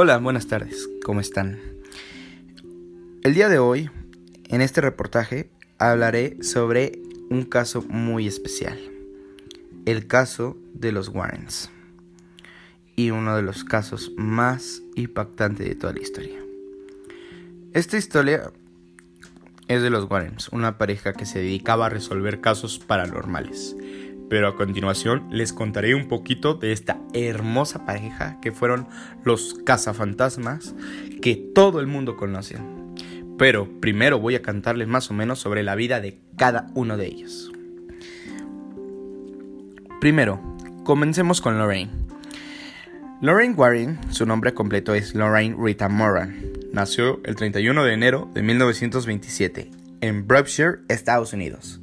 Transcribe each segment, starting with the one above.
Hola, buenas tardes, ¿cómo están? El día de hoy, en este reportaje, hablaré sobre un caso muy especial, el caso de los Warrens, y uno de los casos más impactantes de toda la historia. Esta historia es de los Warrens, una pareja que se dedicaba a resolver casos paranormales pero a continuación les contaré un poquito de esta hermosa pareja que fueron los cazafantasmas que todo el mundo conoce. Pero primero voy a cantarles más o menos sobre la vida de cada uno de ellos. Primero, comencemos con Lorraine. Lorraine Warren, su nombre completo es Lorraine Rita Moran. Nació el 31 de enero de 1927 en Berkshire, Estados Unidos.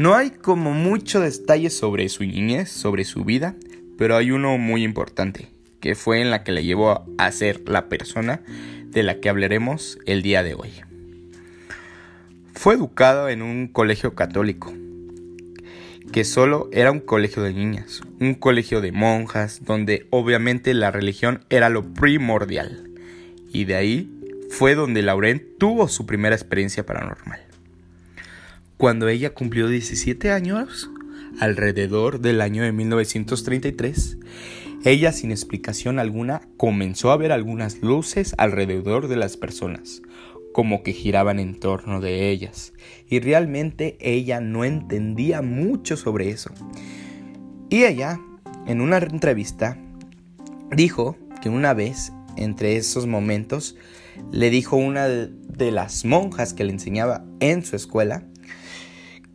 No hay como mucho detalle sobre su niñez, sobre su vida, pero hay uno muy importante, que fue en la que le llevó a ser la persona de la que hablaremos el día de hoy. Fue educado en un colegio católico, que solo era un colegio de niñas, un colegio de monjas, donde obviamente la religión era lo primordial. Y de ahí fue donde Lauren tuvo su primera experiencia paranormal. Cuando ella cumplió 17 años, alrededor del año de 1933, ella sin explicación alguna comenzó a ver algunas luces alrededor de las personas, como que giraban en torno de ellas, y realmente ella no entendía mucho sobre eso. Y ella, en una entrevista, dijo que una vez, entre esos momentos, le dijo una de las monjas que le enseñaba en su escuela,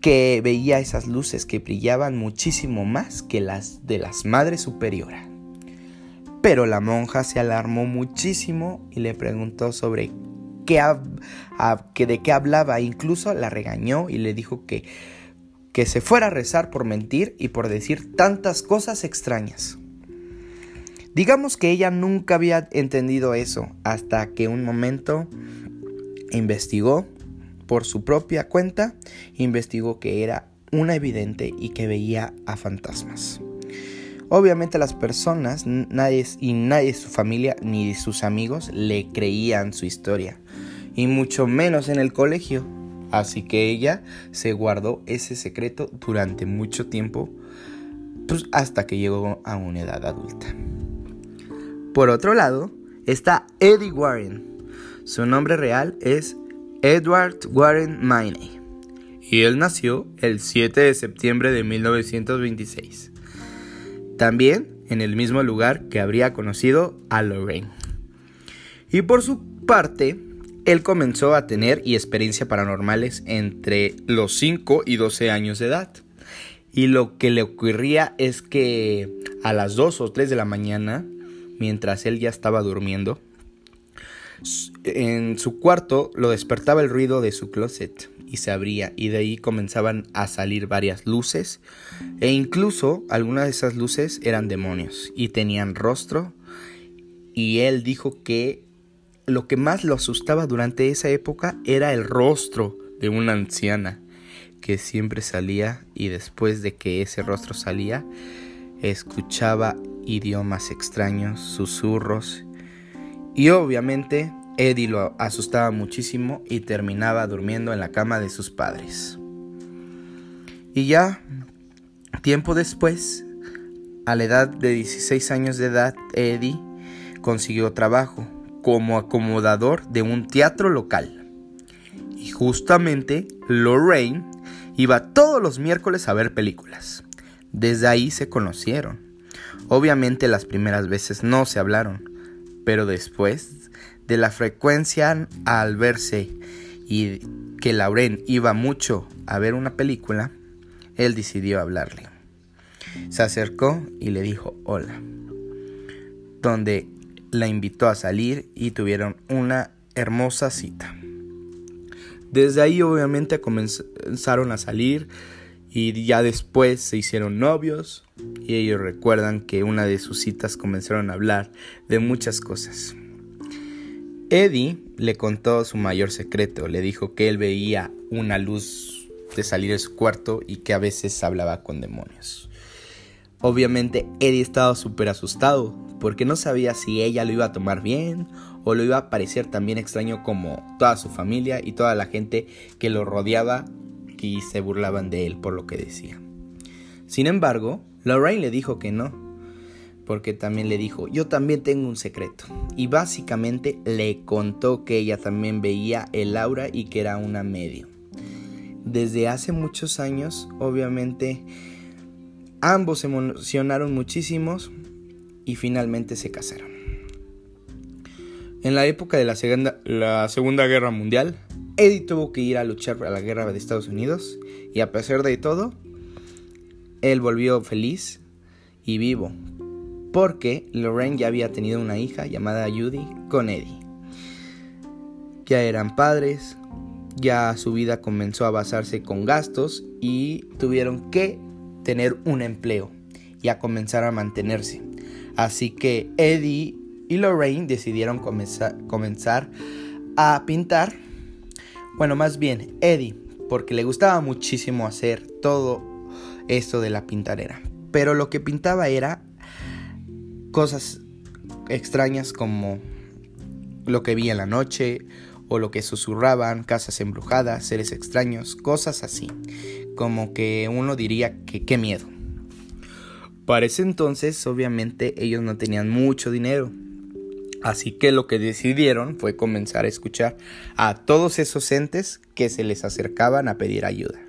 que veía esas luces que brillaban muchísimo más que las de las Madres Superiora. Pero la monja se alarmó muchísimo y le preguntó sobre qué, de qué hablaba, incluso la regañó y le dijo que, que se fuera a rezar por mentir y por decir tantas cosas extrañas. Digamos que ella nunca había entendido eso hasta que un momento investigó por su propia cuenta, investigó que era una evidente y que veía a fantasmas. Obviamente las personas, nadie y nadie de su familia ni de sus amigos le creían su historia, y mucho menos en el colegio. Así que ella se guardó ese secreto durante mucho tiempo, pues hasta que llegó a una edad adulta. Por otro lado, está Eddie Warren. Su nombre real es Edward Warren Miney, y él nació el 7 de septiembre de 1926, también en el mismo lugar que habría conocido a Lorraine. Y por su parte, él comenzó a tener y experiencias paranormales entre los 5 y 12 años de edad. Y lo que le ocurría es que a las 2 o 3 de la mañana, mientras él ya estaba durmiendo, en su cuarto lo despertaba el ruido de su closet y se abría y de ahí comenzaban a salir varias luces e incluso algunas de esas luces eran demonios y tenían rostro y él dijo que lo que más lo asustaba durante esa época era el rostro de una anciana que siempre salía y después de que ese rostro salía escuchaba idiomas extraños, susurros y obviamente Eddie lo asustaba muchísimo y terminaba durmiendo en la cama de sus padres. Y ya, tiempo después, a la edad de 16 años de edad, Eddie consiguió trabajo como acomodador de un teatro local. Y justamente Lorraine iba todos los miércoles a ver películas. Desde ahí se conocieron. Obviamente las primeras veces no se hablaron, pero después de la frecuencia al verse y que Lauren iba mucho a ver una película, él decidió hablarle. Se acercó y le dijo hola, donde la invitó a salir y tuvieron una hermosa cita. Desde ahí obviamente comenzaron a salir y ya después se hicieron novios y ellos recuerdan que una de sus citas comenzaron a hablar de muchas cosas. Eddie le contó su mayor secreto, le dijo que él veía una luz de salir de su cuarto y que a veces hablaba con demonios. Obviamente Eddie estaba súper asustado porque no sabía si ella lo iba a tomar bien o lo iba a parecer también extraño como toda su familia y toda la gente que lo rodeaba y se burlaban de él por lo que decía. Sin embargo, Lorraine le dijo que no, porque también le dijo, yo también tengo un secreto. Y básicamente le contó que ella también veía el aura y que era una medio. Desde hace muchos años, obviamente, ambos se emocionaron muchísimos y finalmente se casaron. En la época de la segunda, la segunda Guerra Mundial, Eddie tuvo que ir a luchar para la guerra de Estados Unidos y a pesar de todo, él volvió feliz y vivo porque Lorraine ya había tenido una hija llamada Judy con Eddie. Ya eran padres, ya su vida comenzó a basarse con gastos y tuvieron que tener un empleo y a comenzar a mantenerse. Así que Eddie y Lorraine decidieron comenzar, comenzar a pintar. Bueno, más bien Eddie, porque le gustaba muchísimo hacer todo esto de la pintarera. Pero lo que pintaba era cosas extrañas como lo que vi en la noche o lo que susurraban, casas embrujadas, seres extraños, cosas así. Como que uno diría que qué miedo. Para ese entonces, obviamente, ellos no tenían mucho dinero. Así que lo que decidieron fue comenzar a escuchar a todos esos entes que se les acercaban a pedir ayuda.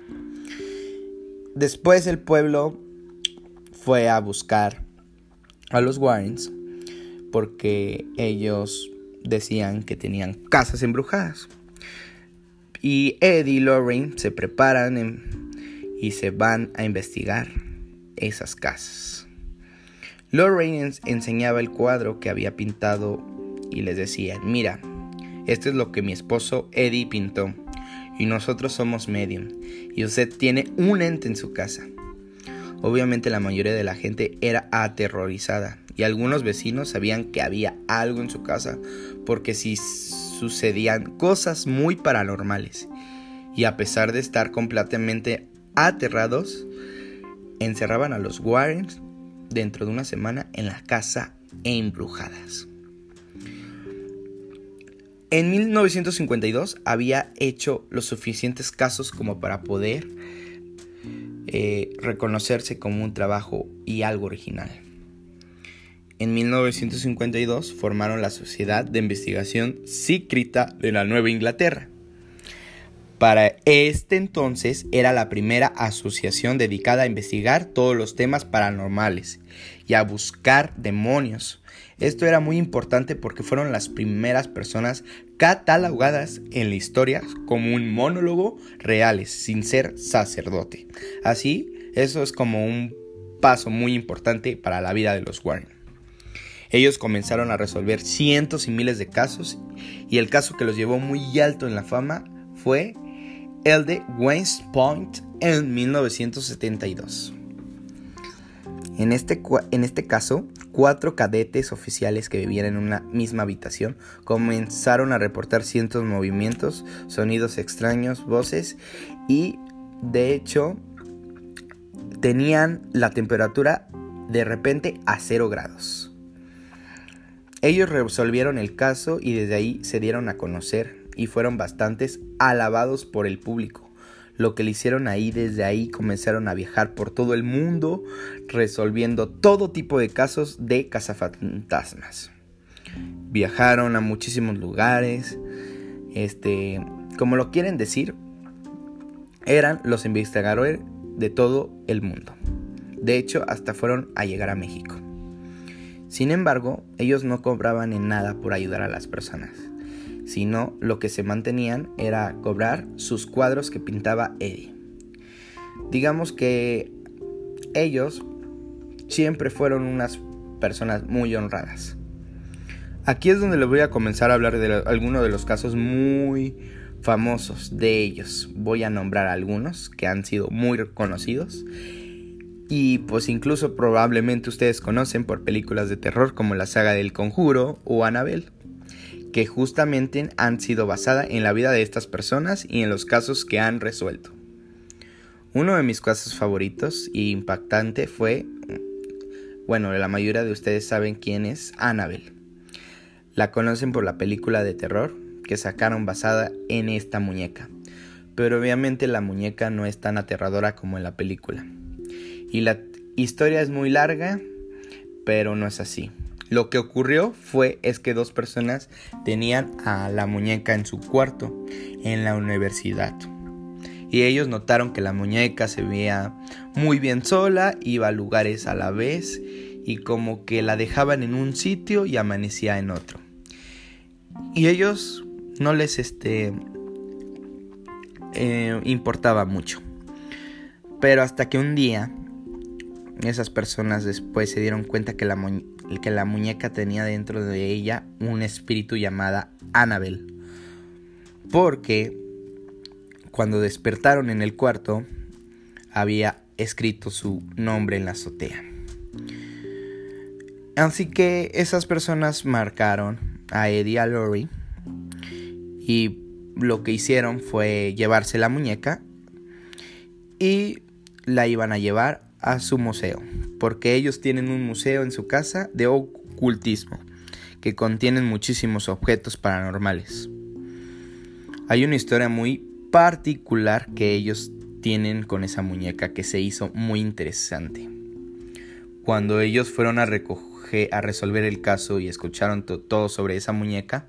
Después el pueblo fue a buscar a los Warrens porque ellos decían que tenían casas embrujadas. Y Eddie y Lorraine se preparan y se van a investigar esas casas. Lorraine enseñaba el cuadro que había pintado y les decía, mira, esto es lo que mi esposo Eddie pintó y nosotros somos medium y usted tiene un ente en su casa. Obviamente la mayoría de la gente era aterrorizada y algunos vecinos sabían que había algo en su casa porque si sucedían cosas muy paranormales y a pesar de estar completamente aterrados, encerraban a los Warrens dentro de una semana en la casa embrujadas. En 1952 había hecho los suficientes casos como para poder eh, reconocerse como un trabajo y algo original. En 1952 formaron la Sociedad de Investigación Sícrita de la Nueva Inglaterra. Para este entonces era la primera asociación dedicada a investigar todos los temas paranormales y a buscar demonios, esto era muy importante porque fueron las primeras personas catalogadas en la historia como un monólogo reales, sin ser sacerdote. Así, eso es como un paso muy importante para la vida de los Warren. Ellos comenzaron a resolver cientos y miles de casos y el caso que los llevó muy alto en la fama fue el de Wayne's Point en 1972. En este, en este caso, cuatro cadetes oficiales que vivían en una misma habitación comenzaron a reportar cientos movimientos, sonidos extraños, voces y, de hecho, tenían la temperatura de repente a cero grados. Ellos resolvieron el caso y desde ahí se dieron a conocer y fueron bastantes alabados por el público lo que le hicieron ahí, desde ahí comenzaron a viajar por todo el mundo, resolviendo todo tipo de casos de cazafantasmas. Viajaron a muchísimos lugares, este, como lo quieren decir, eran los investigadores de todo el mundo. De hecho, hasta fueron a llegar a México. Sin embargo, ellos no cobraban en nada por ayudar a las personas sino lo que se mantenían era cobrar sus cuadros que pintaba Eddie. Digamos que ellos siempre fueron unas personas muy honradas. Aquí es donde les voy a comenzar a hablar de algunos de los casos muy famosos de ellos. Voy a nombrar algunos que han sido muy reconocidos y pues incluso probablemente ustedes conocen por películas de terror como la saga del conjuro o Annabelle que justamente han sido basadas en la vida de estas personas y en los casos que han resuelto. Uno de mis casos favoritos e impactante fue bueno, la mayoría de ustedes saben quién es Annabelle. La conocen por la película de terror que sacaron basada en esta muñeca. Pero obviamente la muñeca no es tan aterradora como en la película. Y la historia es muy larga, pero no es así. Lo que ocurrió fue es que dos personas tenían a la muñeca en su cuarto en la universidad. Y ellos notaron que la muñeca se veía muy bien sola, iba a lugares a la vez y como que la dejaban en un sitio y amanecía en otro. Y ellos no les este eh, importaba mucho. Pero hasta que un día esas personas después se dieron cuenta que la, que la muñeca tenía dentro de ella un espíritu llamada Annabel. Porque cuando despertaron en el cuarto había escrito su nombre en la azotea. Así que esas personas marcaron a Eddie y a Lori y lo que hicieron fue llevarse la muñeca y la iban a llevar a su museo, porque ellos tienen un museo en su casa de ocultismo que contienen muchísimos objetos paranormales. Hay una historia muy particular que ellos tienen con esa muñeca que se hizo muy interesante. Cuando ellos fueron a recoger a resolver el caso y escucharon todo sobre esa muñeca,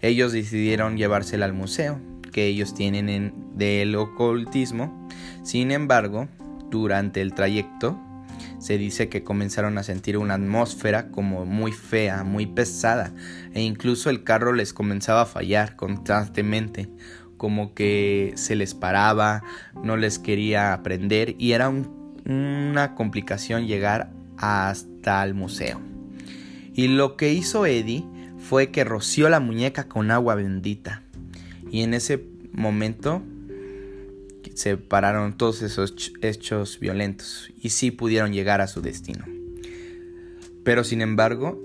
ellos decidieron llevársela al museo que ellos tienen en, del ocultismo. Sin embargo, durante el trayecto se dice que comenzaron a sentir una atmósfera como muy fea, muy pesada, e incluso el carro les comenzaba a fallar constantemente, como que se les paraba, no les quería aprender y era una complicación llegar hasta el museo. Y lo que hizo Eddie fue que roció la muñeca con agua bendita. Y en ese momento se pararon todos esos hechos violentos y sí pudieron llegar a su destino. Pero sin embargo,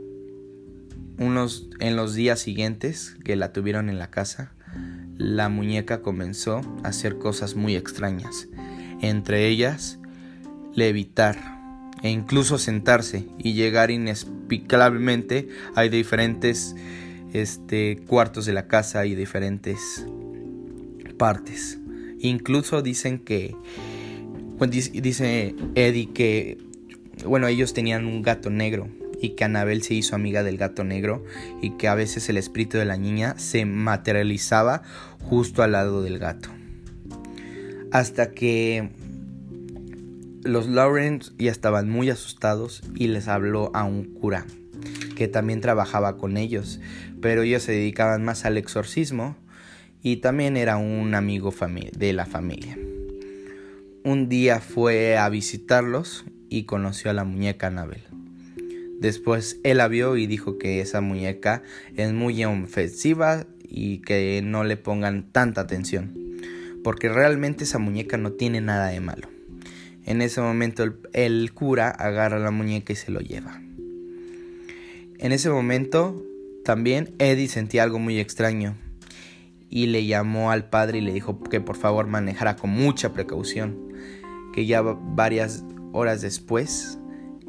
unos, en los días siguientes que la tuvieron en la casa, la muñeca comenzó a hacer cosas muy extrañas, entre ellas levitar e incluso sentarse y llegar inexplicablemente a diferentes este, cuartos de la casa y diferentes partes. Incluso dicen que, pues, dice Eddie que, bueno, ellos tenían un gato negro y que Anabel se hizo amiga del gato negro y que a veces el espíritu de la niña se materializaba justo al lado del gato. Hasta que los Lawrence ya estaban muy asustados y les habló a un cura que también trabajaba con ellos, pero ellos se dedicaban más al exorcismo y también era un amigo de la familia. Un día fue a visitarlos y conoció a la muñeca Anabel. Después él la vio y dijo que esa muñeca es muy ofensiva y que no le pongan tanta atención, porque realmente esa muñeca no tiene nada de malo. En ese momento el, cura agarra la muñeca y se lo lleva. En ese momento también Eddie sentía algo muy extraño y le llamó al padre y le dijo que por favor manejara con mucha precaución. Que ya varias horas después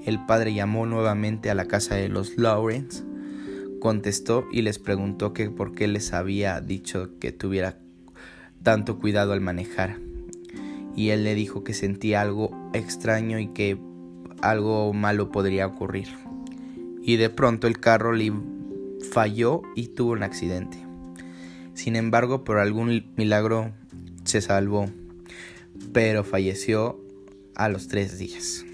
el padre llamó nuevamente a la casa de los Lawrence, contestó y les preguntó que por qué les había dicho que tuviera tanto cuidado al manejar y él le dijo que sentía algo extraño y que algo malo podría ocurrir. Y de pronto el carro le falló y tuvo un accidente. Sin embargo, por algún milagro se salvó, pero falleció a los tres días.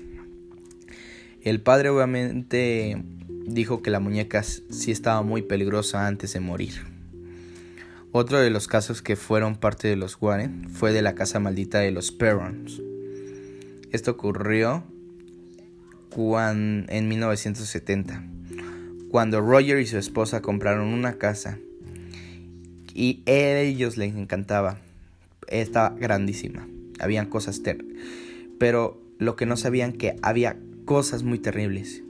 El padre obviamente dijo que la muñeca sí estaba muy peligrosa antes de morir. Otro de los casos que fueron parte de los Warren fue de la casa maldita de los Perrons. Esto ocurrió en 1970, cuando Roger y su esposa compraron una casa y a ellos les encantaba. Estaba grandísima, habían cosas terribles, pero lo que no sabían que había cosas muy terribles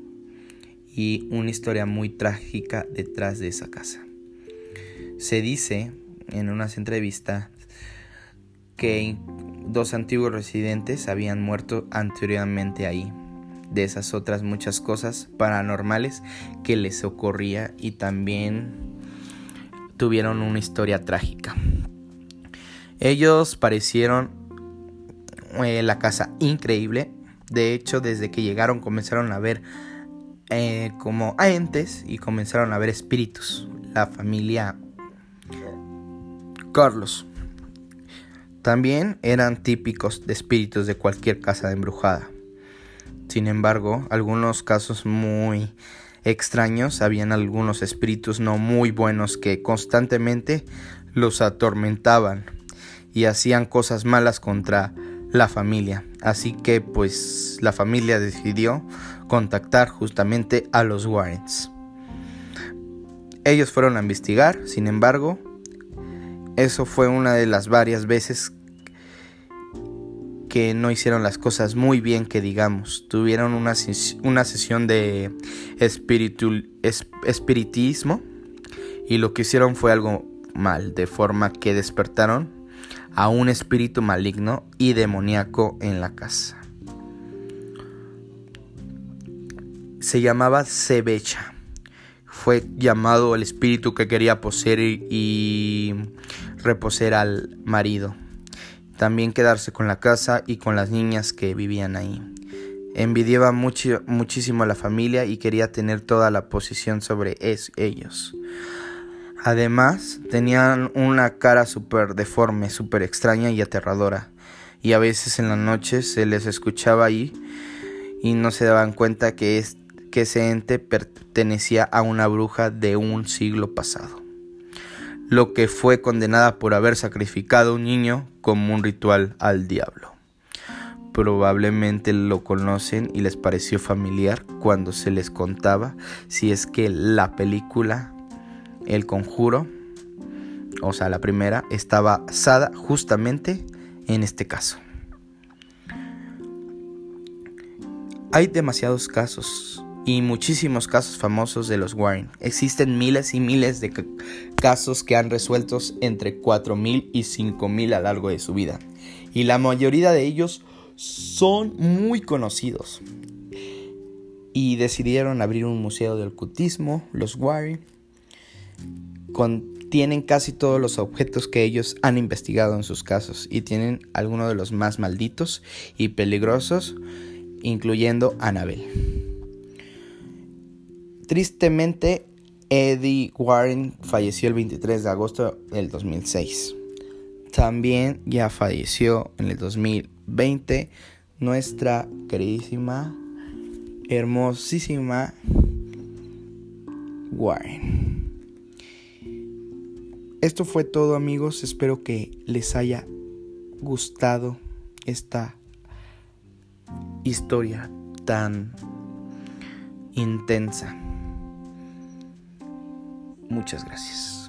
y una historia muy trágica detrás de esa casa. Se dice en unas entrevistas que dos antiguos residentes habían muerto anteriormente ahí de esas otras muchas cosas paranormales que les ocurría y también tuvieron una historia trágica. Ellos parecieron eh, la casa increíble. De hecho, desde que llegaron comenzaron a ver eh, como entes y comenzaron a ver espíritus. La familia Carlos. También eran típicos de espíritus de cualquier casa embrujada. Sin embargo, algunos casos muy extraños, habían algunos espíritus no muy buenos que constantemente los atormentaban y hacían cosas malas contra la familia. Así que pues la familia decidió contactar justamente a los Warrens. Ellos fueron a investigar, sin embargo, eso fue una de las varias veces que no hicieron las cosas muy bien, que digamos. Tuvieron una, una sesión de espiritismo y lo que hicieron fue algo mal, de forma que despertaron a un espíritu maligno y demoníaco en la casa. Se llamaba Sebecha. Fue llamado el espíritu que quería poseer y reposer al marido también quedarse con la casa y con las niñas que vivían ahí. Envidiaba mucho, muchísimo a la familia y quería tener toda la posición sobre ellos. Además, tenían una cara súper deforme, súper extraña y aterradora. Y a veces en la noche se les escuchaba ahí y no se daban cuenta es, que ese ente pertenecía a una bruja de un siglo pasado lo que fue condenada por haber sacrificado a un niño como un ritual al diablo. Probablemente lo conocen y les pareció familiar cuando se les contaba si es que la película El Conjuro, o sea, la primera, estaba basada justamente en este caso. Hay demasiados casos y muchísimos casos famosos de los Warren. Existen miles y miles de casos que han resuelto entre 4.000 y 5.000 a lo largo de su vida. Y la mayoría de ellos son muy conocidos. Y decidieron abrir un museo de ocultismo, los Warren. Contienen casi todos los objetos que ellos han investigado en sus casos y tienen algunos de los más malditos y peligrosos, incluyendo Annabelle. Tristemente, Eddie Warren falleció el 23 de agosto del 2006. También ya falleció en el 2020 nuestra queridísima, hermosísima Warren. Esto fue todo amigos, espero que les haya gustado esta historia tan intensa. Muchas gracias.